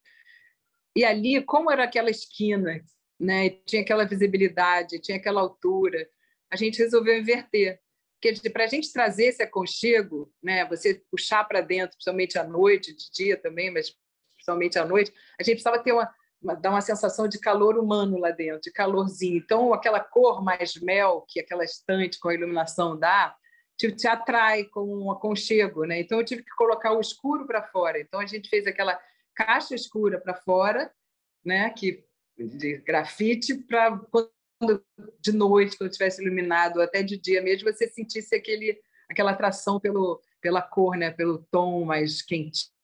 E ali, como era aquela esquina, né? Tinha aquela visibilidade, tinha aquela altura, a gente resolveu inverter. Porque para a gente trazer esse aconchego, né? Você puxar para dentro, principalmente à noite, de dia também, mas principalmente à noite, a gente precisava ter uma, dar uma sensação de calor humano lá dentro, de calorzinho. Então, aquela cor mais mel que aquela estante com a iluminação dá, te, te atrai com um aconchego, né? Então, eu tive que colocar o escuro para fora. Então, a gente fez aquela caixa escura para fora, né? Que de grafite para quando de noite, quando estivesse iluminado, até de dia mesmo, você sentisse aquele aquela atração pelo pela cor, né? Pelo tom mais quentinho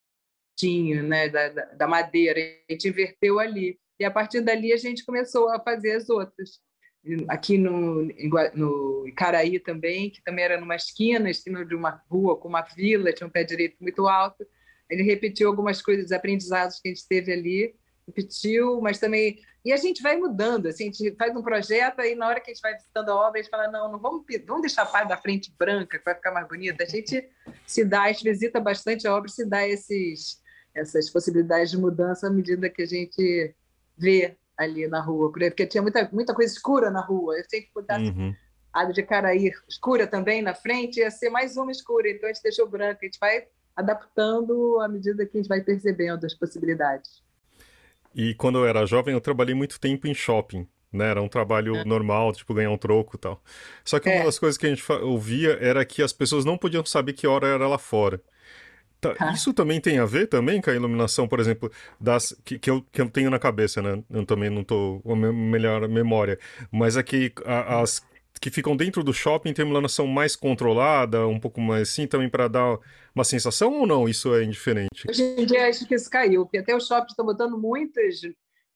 tinha, né, da, da madeira, a gente inverteu ali. E a partir dali a gente começou a fazer as outras. Aqui no, no Icaraí também, que também era numa esquina, esquina de uma rua com uma vila, tinha um pé direito muito alto. Ele repetiu algumas coisas, aprendizados que a gente teve ali, repetiu, mas também. E a gente vai mudando, assim, a gente faz um projeto e na hora que a gente vai visitando a obra, a gente fala: não, não vamos, vamos deixar a parte da frente branca, que vai ficar mais bonita. A gente se dá, a gente visita bastante a obra, se dá esses essas possibilidades de mudança à medida que a gente vê ali na rua, porque tinha muita, muita coisa escura na rua. Eu sei que botasse uhum. a de Caraí escura também na frente, ia ser mais uma escura, então a gente deixou branca. A gente vai adaptando à medida que a gente vai percebendo as possibilidades. E quando eu era jovem, eu trabalhei muito tempo em shopping. Né? Era um trabalho é. normal, tipo ganhar um troco e tal. Só que é. uma das coisas que a gente ouvia era que as pessoas não podiam saber que hora era lá fora. Tá, tá. Isso também tem a ver também com a iluminação, por exemplo, das que, que, eu, que eu tenho na cabeça, né? Eu também não estou com a melhor memória. Mas aqui é a, as que ficam dentro do shopping tem uma iluminação mais controlada, um pouco mais assim, também para dar uma sensação ou não? Isso é indiferente? Hoje em dia acho que isso caiu, porque até os shoppings estão botando muitas,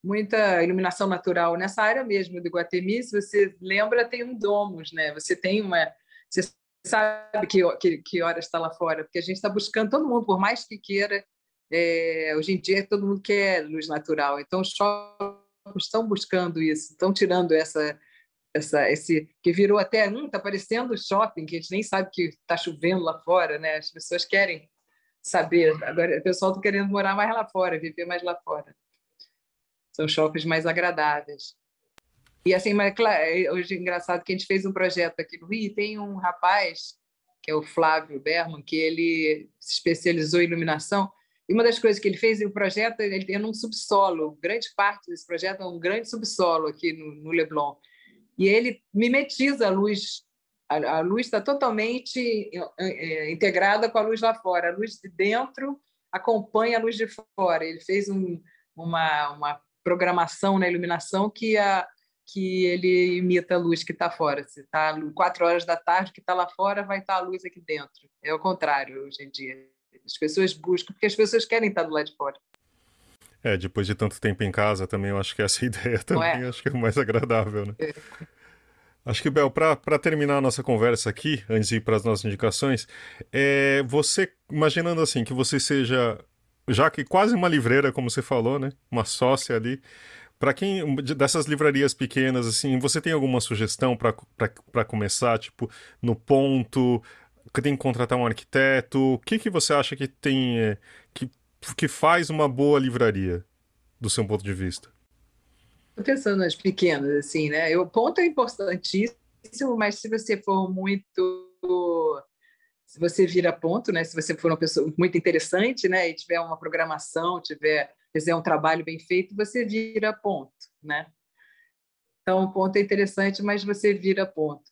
muita iluminação natural nessa área mesmo do Guatemi. Se você lembra, tem um domos, né? Você tem uma. Você sabe que, que, que está lá fora, porque a gente está buscando, todo mundo, por mais que queira, é, hoje em dia todo mundo quer luz natural, então os shoppings estão buscando isso, estão tirando essa, essa, esse que virou até, hum, está parecendo shopping, que a gente nem sabe que está chovendo lá fora, né? As pessoas querem saber, agora o pessoal está querendo morar mais lá fora, viver mais lá fora. São shoppings mais agradáveis. E assim, mas é, hoje é engraçado que a gente fez um projeto aqui no Rio, tem um rapaz, que é o Flávio Berman, que ele se especializou em iluminação, e uma das coisas que ele fez, o projeto, ele tem um subsolo, grande parte desse projeto é um grande subsolo aqui no, no Leblon, e ele mimetiza a luz, a, a luz está totalmente é, integrada com a luz lá fora, a luz de dentro acompanha a luz de fora, ele fez um, uma, uma programação na iluminação que a que ele imita a luz que está fora. Se está quatro horas da tarde, que está lá fora, vai estar tá a luz aqui dentro. É o contrário hoje em dia. As pessoas buscam, porque as pessoas querem estar do lado de fora. É, depois de tanto tempo em casa também, eu acho que essa ideia também é? acho que é mais agradável, né? É. Acho que, Bel, para terminar a nossa conversa aqui, antes de ir para as nossas indicações, é, você, imaginando assim, que você seja, já que quase uma livreira, como você falou, né? Uma sócia ali. Para quem, dessas livrarias pequenas, assim, você tem alguma sugestão para começar, tipo, no ponto, tem que contratar um arquiteto? O que, que você acha que tem, é, que, que faz uma boa livraria, do seu ponto de vista? Pensando nas pequenas, assim, né? O ponto é importantíssimo, mas se você for muito. Se você vira ponto, né? Se você for uma pessoa muito interessante, né? E tiver uma programação, tiver fizer um trabalho bem feito, você vira ponto, né? Então, o ponto é interessante, mas você vira ponto.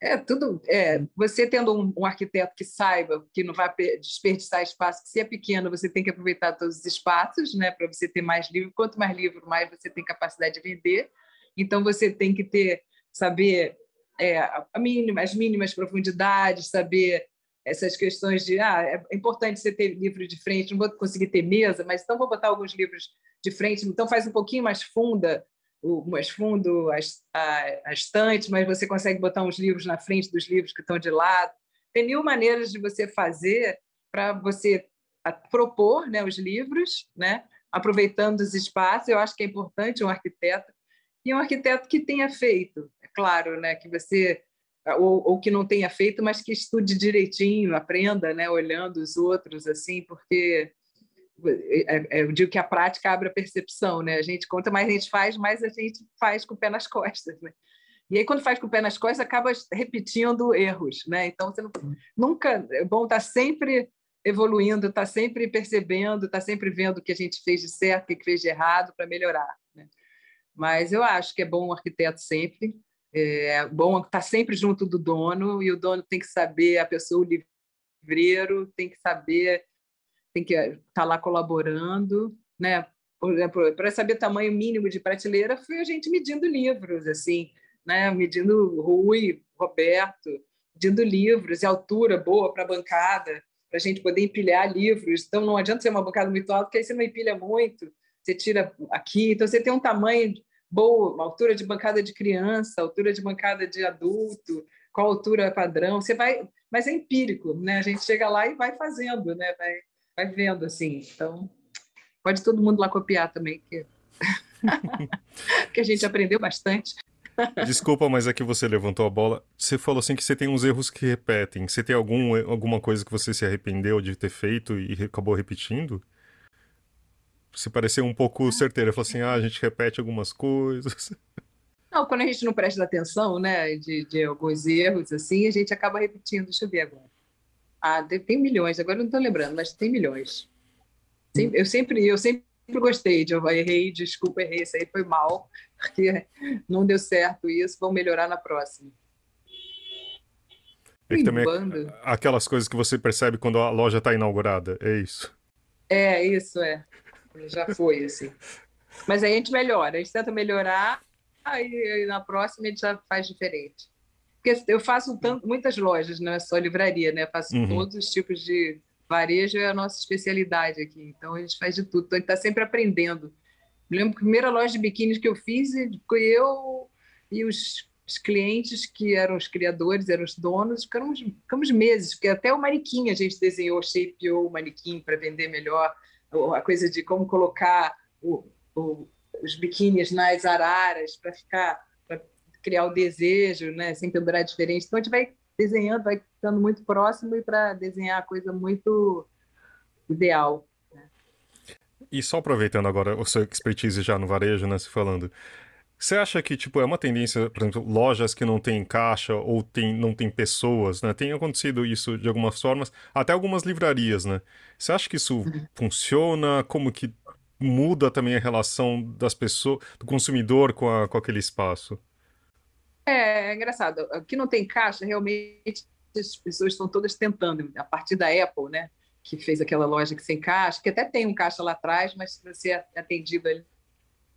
É tudo. É, você tendo um, um, arquiteto que saiba que não vai desperdiçar espaço, que se é pequeno, você tem que aproveitar todos os espaços, né, para você ter mais livro. Quanto mais livro, mais você tem capacidade de vender. Então você tem que ter saber é, mínima, as mínimas profundidades, saber essas questões de ah, é importante você ter livro de frente, não vou conseguir ter mesa, mas então vou botar alguns livros de frente, então faz um pouquinho mais funda mais fundo, as, a, a estante, mas você consegue botar uns livros na frente dos livros que estão de lado. Tem mil maneiras de você fazer para você propor né, os livros, né, aproveitando os espaços. Eu acho que é importante um arquiteto e um arquiteto que tenha feito, é claro, né, que você ou, ou, que não tenha feito, mas que estude direitinho, aprenda, né, olhando os outros assim, porque é, é, eu digo que a prática abre a percepção, né? A gente, quanto mais a gente faz, mais a gente faz com o pé nas costas, né? E aí, quando faz com o pé nas costas, acaba repetindo erros, né? Então, você não, nunca... É bom estar tá sempre evoluindo, estar tá sempre percebendo, estar tá sempre vendo o que a gente fez de certo, o que fez de errado, para melhorar, né? Mas eu acho que é bom o arquiteto sempre, é bom estar sempre junto do dono, e o dono tem que saber, a pessoa, o livreiro, tem que saber tem que estar tá lá colaborando, né? Por exemplo, para saber tamanho mínimo de prateleira, foi a gente medindo livros, assim, né? Medindo Rui, Roberto, medindo livros e altura boa para a bancada, para a gente poder empilhar livros. Então, não adianta ser uma bancada muito alta, porque aí você não empilha muito, você tira aqui. Então, você tem um tamanho boa, altura de bancada de criança, altura de bancada de adulto, qual altura padrão. Você vai, mas é empírico, né? A gente chega lá e vai fazendo, né? Vai, vai vendo assim. Então, pode todo mundo lá copiar também, que, que a gente aprendeu bastante. Desculpa, mas é que você levantou a bola. Você falou assim que você tem uns erros que repetem. Você tem algum, alguma coisa que você se arrependeu de ter feito e acabou repetindo? Você pareceu um pouco certeira. Falou assim, ah, a gente repete algumas coisas. Não, quando a gente não presta atenção, né, de, de alguns erros, assim, a gente acaba repetindo. Deixa eu ver agora. Ah, tem milhões, agora não estou lembrando, mas tem milhões. Eu sempre, eu sempre gostei de eu errei, desculpa, errei, isso aí foi mal, porque não deu certo isso, vamos melhorar na próxima. É também é aquelas coisas que você percebe quando a loja está inaugurada, é isso. É, isso é. Já foi, assim. Mas aí a gente melhora, a gente tenta melhorar, aí na próxima a gente já faz diferente. Porque eu faço tanto, muitas lojas, não é só livraria, né? Eu faço uhum. todos os tipos de varejo, é a nossa especialidade aqui. Então a gente faz de tudo. Então a gente está sempre aprendendo. Me lembro que a primeira loja de biquíni que eu fiz foi eu e os, os, clientes que eram os criadores, eram os donos, ficamos, ficamos meses, porque até o manequim a gente desenhou, shapeou o manequim para vender melhor, a coisa de como colocar o, o, os biquínis nas araras para ficar criar o desejo, né? Sem pendurar diferente. Então a gente vai desenhando, vai ficando muito próximo e para desenhar a coisa muito ideal. Né? E só aproveitando agora o seu expertise já no varejo, né? Se falando. Você acha que tipo é uma tendência, por exemplo, lojas que não têm caixa ou tem, não tem pessoas, né? Tem acontecido isso de algumas formas, até algumas livrarias, né? Você acha que isso uhum. funciona? Como que muda também a relação das pessoas, do consumidor com, a, com aquele espaço? É, é engraçado. Aqui não tem caixa, realmente as pessoas estão todas tentando, a partir da Apple, né? Que fez aquela loja que sem caixa, que até tem um caixa lá atrás, mas se você é atendido ali,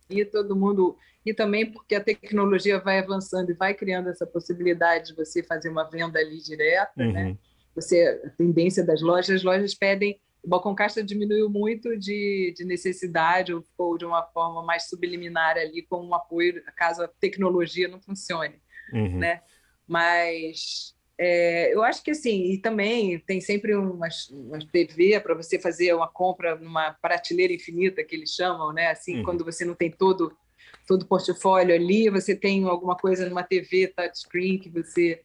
e todo mundo. E também porque a tecnologia vai avançando e vai criando essa possibilidade de você fazer uma venda ali direta, né? uhum. né? Você, a tendência das lojas, as lojas pedem o balcão caixa diminuiu muito de, de necessidade ou ficou de uma forma mais subliminar ali como um apoio caso a tecnologia não funcione, uhum. né? Mas é, eu acho que assim, e também tem sempre uma, uma TV para você fazer uma compra numa prateleira infinita que eles chamam, né? Assim, uhum. quando você não tem todo todo o portfólio ali, você tem alguma coisa numa TV touchscreen que você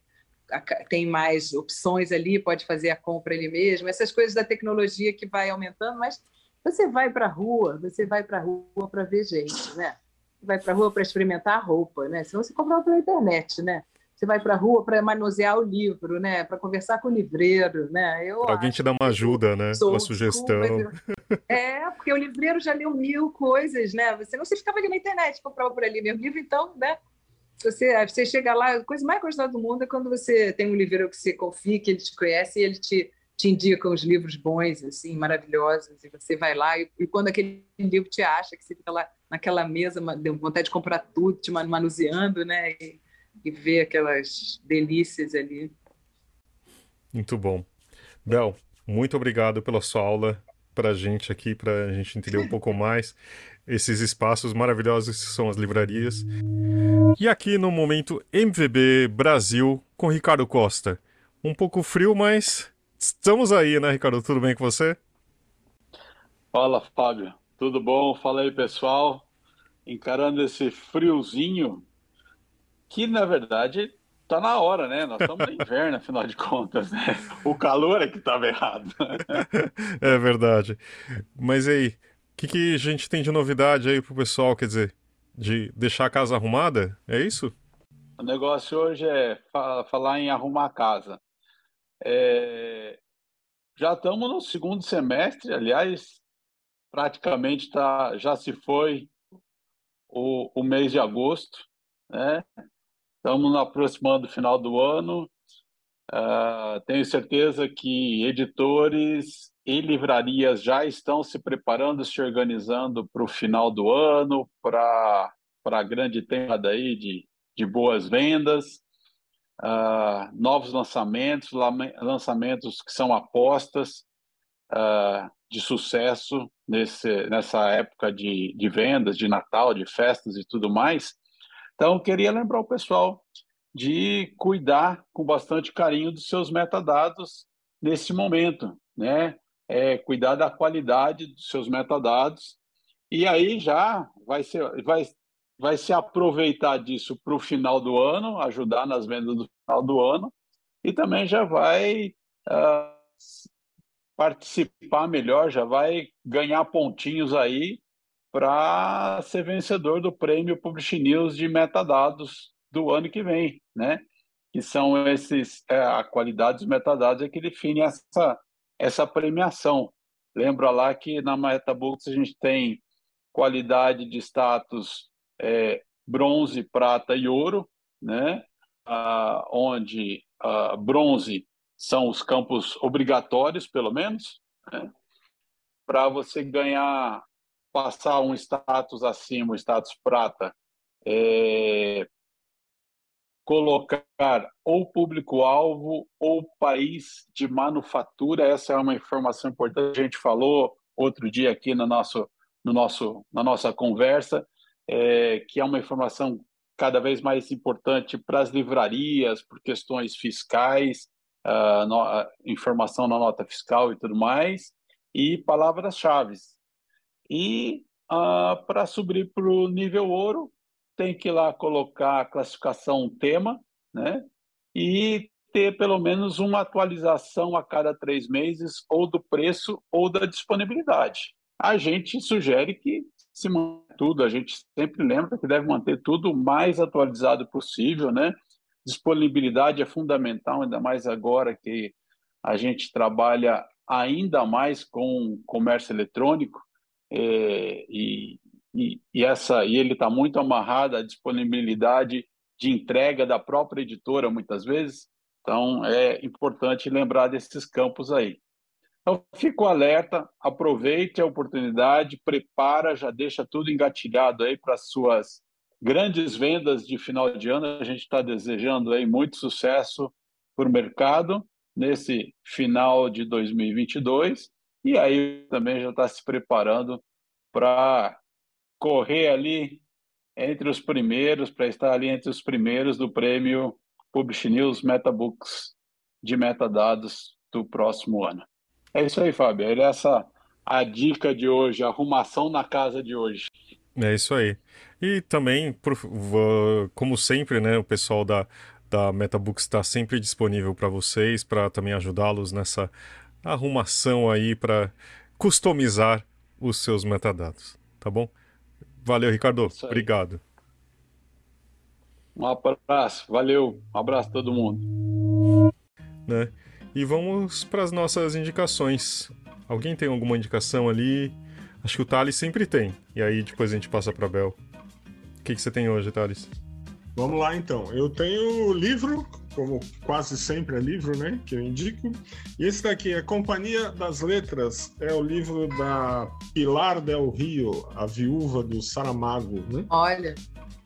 tem mais opções ali, pode fazer a compra ali mesmo, essas coisas da tecnologia que vai aumentando, mas você vai para a rua, você vai para a rua para ver gente, né? Vai para a rua para experimentar a roupa, né? Senão você compra pela internet, né? Você vai para a rua para manusear o livro, né? Para conversar com o livreiro, né? Eu alguém te dá uma ajuda, né? Uma sugestão. É, porque o livreiro já leu mil coisas, né? Você não se ficava ali na internet, comprava por ali mesmo livro, então, né? Você, você chega lá, a coisa mais gostosa do mundo é quando você tem um livreiro que você confia, que ele te conhece e ele te, te indica os livros bons, assim, maravilhosos, e você vai lá e, e quando aquele livro te acha, que você fica lá naquela mesa, deu vontade de comprar tudo, te manuseando, né? E, e ver aquelas delícias ali. Muito bom. Bel, muito obrigado pela sua aula para a gente aqui, para a gente entender um pouco mais esses espaços maravilhosos que são as livrarias. E aqui no momento MVB Brasil com Ricardo Costa. Um pouco frio, mas estamos aí, né, Ricardo? Tudo bem com você? Fala, Fábio. Tudo bom? Fala aí, pessoal. Encarando esse friozinho, que na verdade tá na hora, né? Nós estamos no inverno, afinal de contas, né? O calor é que estava errado. é verdade. Mas aí, o que, que a gente tem de novidade aí pro pessoal, quer dizer, de deixar a casa arrumada? É isso? O negócio hoje é falar em arrumar a casa. É... Já estamos no segundo semestre, aliás, praticamente tá, já se foi o, o mês de agosto, né? Estamos aproximando do final do ano. Uh, tenho certeza que editores e livrarias já estão se preparando, se organizando para o final do ano, para a grande temporada aí de, de boas vendas, uh, novos lançamentos, lançamentos que são apostas uh, de sucesso nesse, nessa época de, de vendas, de Natal, de festas e tudo mais. Então, queria lembrar o pessoal de cuidar com bastante carinho dos seus metadados nesse momento, né? É, cuidar da qualidade dos seus metadados e aí já vai ser, vai, vai se aproveitar disso para o final do ano, ajudar nas vendas do final do ano e também já vai uh, participar melhor, já vai ganhar pontinhos aí para ser vencedor do prêmio Publish News de metadados do ano que vem, né? Que são esses é, a qualidade dos metadados é que define essa essa premiação. Lembra lá que na MetaBooks a gente tem qualidade de status é, bronze, prata e ouro, né? Ah, onde ah, bronze são os campos obrigatórios, pelo menos, né? para você ganhar passar um status acima, o status prata, é, colocar ou público-alvo ou país de manufatura. Essa é uma informação importante. A gente falou outro dia aqui no nosso, no nosso, na nossa conversa, é, que é uma informação cada vez mais importante para as livrarias, por questões fiscais, uh, no, informação na nota fiscal e tudo mais, e palavras-chave. E ah, para subir para o nível ouro, tem que lá colocar a classificação tema, né? E ter pelo menos uma atualização a cada três meses, ou do preço ou da disponibilidade. A gente sugere que se mantenha tudo, a gente sempre lembra que deve manter tudo o mais atualizado possível, né? Disponibilidade é fundamental, ainda mais agora que a gente trabalha ainda mais com comércio eletrônico, é, e, e, e, essa e ele está muito amarrado à disponibilidade de entrega da própria editora muitas vezes. Então é importante lembrar desses campos aí. Então fico alerta, aproveite a oportunidade, prepara, já deixa tudo engatilhado aí para suas grandes vendas de final de ano. A gente está desejando aí muito sucesso para o mercado nesse final de 2022 E aí também já está se preparando para correr ali entre os primeiros, para estar ali entre os primeiros do prêmio Publish News Metabooks de metadados do próximo ano. É isso aí, Fábio. Era essa a dica de hoje, a arrumação na casa de hoje. É isso aí. E também, como sempre, né, o pessoal da, da Metabooks está sempre disponível para vocês, para também ajudá-los nessa arrumação aí para customizar os seus metadados, tá bom? Valeu, Ricardo. Obrigado. Um abraço, valeu. Um abraço a todo mundo. Né? E vamos para as nossas indicações. Alguém tem alguma indicação ali? Acho que o Thales sempre tem. E aí depois a gente passa para Bel. O que, que você tem hoje, Thales? Vamos lá então. Eu tenho o livro, como quase sempre é livro, né? Que eu indico. E esse daqui é Companhia das Letras. É o livro da Pilar Del Rio, a viúva do Saramago, né? Olha.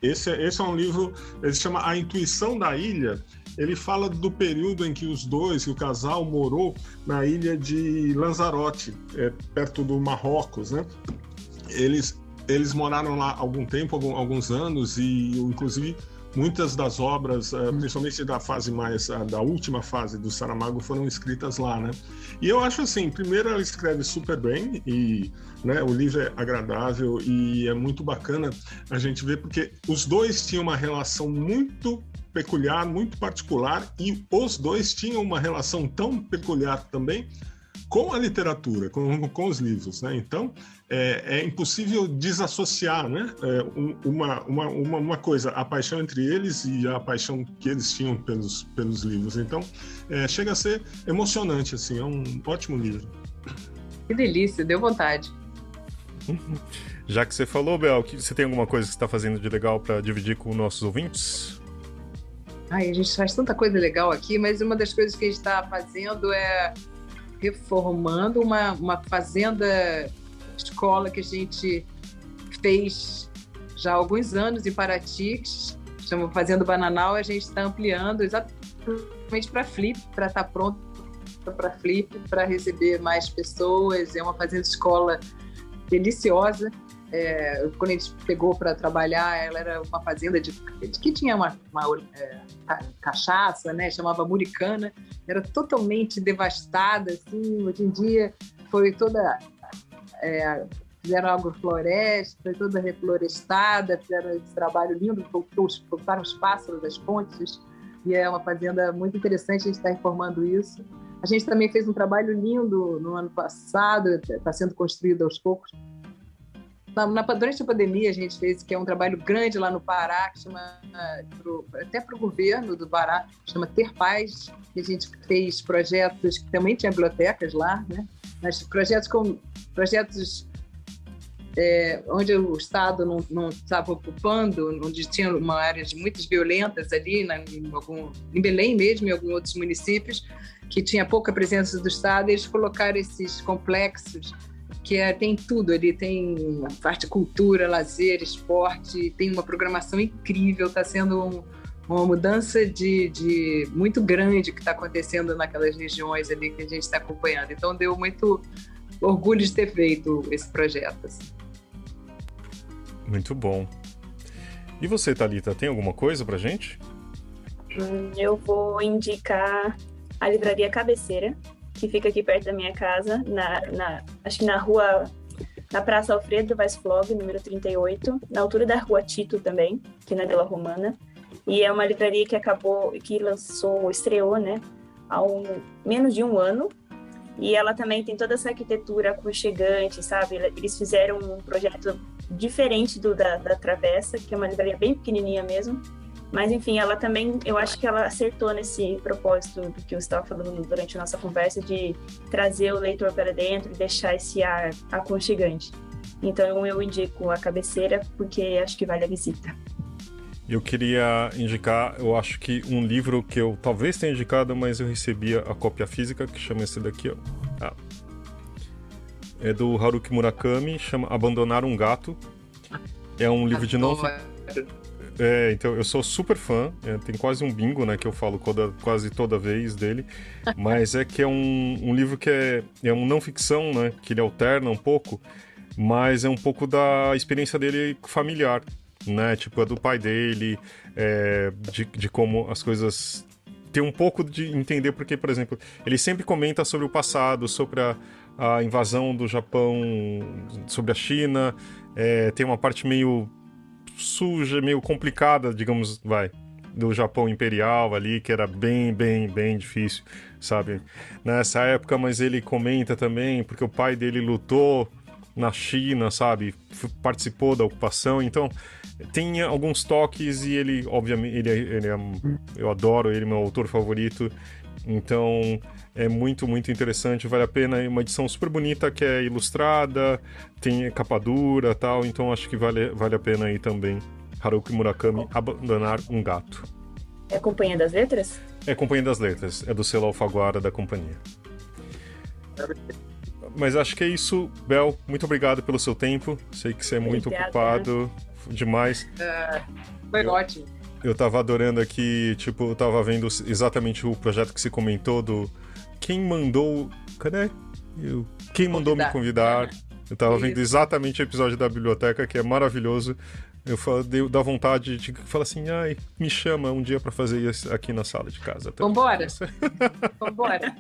Esse, é, esse é um livro, ele se chama A Intuição da Ilha. Ele fala do período em que os dois, que o casal morou na ilha de Lanzarote, é, perto do Marrocos, né? Eles, eles moraram lá algum tempo, alguns anos, e inclusive muitas das obras, eh, principalmente da fase mais eh, da última fase do Saramago, foram escritas lá, né? E eu acho assim, primeiro ela escreve super bem e né, o livro é agradável e é muito bacana a gente ver porque os dois tinham uma relação muito peculiar, muito particular e os dois tinham uma relação tão peculiar também com a literatura, com, com os livros, né? Então é, é impossível desassociar, né? É, uma, uma, uma, uma, coisa, a paixão entre eles e a paixão que eles tinham pelos, pelos livros. Então é, chega a ser emocionante, assim, é um ótimo livro. Que delícia, deu vontade. Já que você falou, Bel, você tem alguma coisa que está fazendo de legal para dividir com nossos ouvintes? Ai, a gente faz tanta coisa legal aqui, mas uma das coisas que a gente está fazendo é reformando uma, uma fazenda escola que a gente fez já há alguns anos em Paraty, chama Fazenda Bananal, a gente está ampliando exatamente para Flip, para estar tá pronto para Flip, para receber mais pessoas. É uma fazenda escola deliciosa. É, quando a gente pegou para trabalhar, ela era uma fazenda de, de que tinha uma, uma é, cachaça, né? Chamava Muricana. Era totalmente devastada, assim. Hoje em dia foi toda é, fizeram agrofloresta, toda reflorestada, fizeram esse trabalho lindo, voltaram os pássaros das pontes, e é uma fazenda muito interessante, a gente está informando isso. A gente também fez um trabalho lindo no ano passado, está sendo construído aos poucos, na, na, durante a pandemia, a gente fez que é um trabalho grande lá no Pará, que chama, pro, até para o governo do Pará, chama Ter Paz, que a gente fez projetos que também tinha bibliotecas lá, né? Mas projetos com projetos é, onde o Estado não estava ocupando, onde tinha uma área de muitas violentas ali, na, em, algum, em Belém mesmo, em alguns outros municípios, que tinha pouca presença do Estado, eles colocaram esses complexos que é, tem tudo ali, tem a parte cultura, lazer, esporte, tem uma programação incrível, está sendo um, uma mudança de, de muito grande que está acontecendo naquelas regiões ali que a gente está acompanhando. Então deu muito orgulho de ter feito esse projeto. Assim. Muito bom. E você, Talita, tem alguma coisa para gente? Hum, eu vou indicar a livraria Cabeceira, que fica aqui perto da minha casa, na, na acho que na rua, na Praça Alfredo Weisflog, número 38, na altura da rua Tito também, aqui na Vila Romana. E é uma livraria que acabou, que lançou, estreou, né, há um, menos de um ano. E ela também tem toda essa arquitetura aconchegante, sabe? Eles fizeram um projeto diferente do da, da Travessa, que é uma livraria bem pequenininha mesmo, mas, enfim, ela também, eu acho que ela acertou nesse propósito do que eu estava falando durante a nossa conversa, de trazer o leitor para dentro e deixar esse ar aconchegante. Então, eu indico a cabeceira, porque acho que vale a visita. Eu queria indicar, eu acho que um livro que eu talvez tenha indicado, mas eu recebi a cópia física, que chama esse daqui, ó. Ah. É do Haruki Murakami, chama Abandonar um Gato. É um livro de não É, então eu sou super fã. É, tem quase um bingo, né? Que eu falo toda, quase toda vez dele. Mas é que é um, um livro que é, é um não ficção, né? Que ele alterna um pouco, mas é um pouco da experiência dele familiar, né? Tipo, é do pai dele, é, de, de como as coisas tem um pouco de entender porque, por exemplo, ele sempre comenta sobre o passado, sobre a, a invasão do Japão, sobre a China. É, tem uma parte meio suja, meio complicada, digamos, vai, do Japão imperial ali, que era bem, bem, bem difícil, sabe? Nessa época, mas ele comenta também, porque o pai dele lutou na China, sabe? Participou da ocupação, então tem alguns toques e ele, obviamente, ele, é, ele é, eu adoro ele, meu autor favorito, então é muito, muito interessante, vale a pena. É uma edição super bonita que é ilustrada, tem capa dura tal, então acho que vale, vale a pena aí também. Haruki Murakami, Abandonar um Gato. É Companhia das Letras? É Companhia das Letras, é do selo Alfaguara da companhia. Mas acho que é isso, Bel. Muito obrigado pelo seu tempo. Sei que você é muito Obrigada. ocupado demais. É, foi eu, ótimo. Eu tava adorando aqui, tipo, eu tava vendo exatamente o projeto que você comentou do quem mandou. Cadê? Eu, quem mandou convidar. me convidar. Eu tava Isso. vendo exatamente o episódio da biblioteca, que é maravilhoso. Eu falo, deu, dá vontade de falar assim, ai, me chama um dia para fazer isso aqui na sala de casa. Até Vambora! Vambora!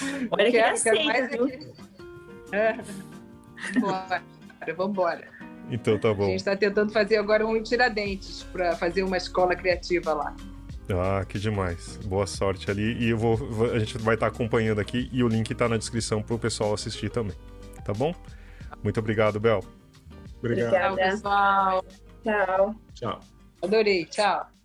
Olha que quero, aceita, mais viu? Aqui. É. Vambora, vambora. Então tá bom. A gente está tentando fazer agora um Tiradentes para fazer uma escola criativa lá. Ah, que demais. Boa sorte ali. E eu vou, a gente vai estar acompanhando aqui e o link está na descrição para o pessoal assistir também. Tá bom? Muito obrigado, Bel. Obrigado. Obrigada. pessoal. Tchau. Tchau. Adorei. Tchau.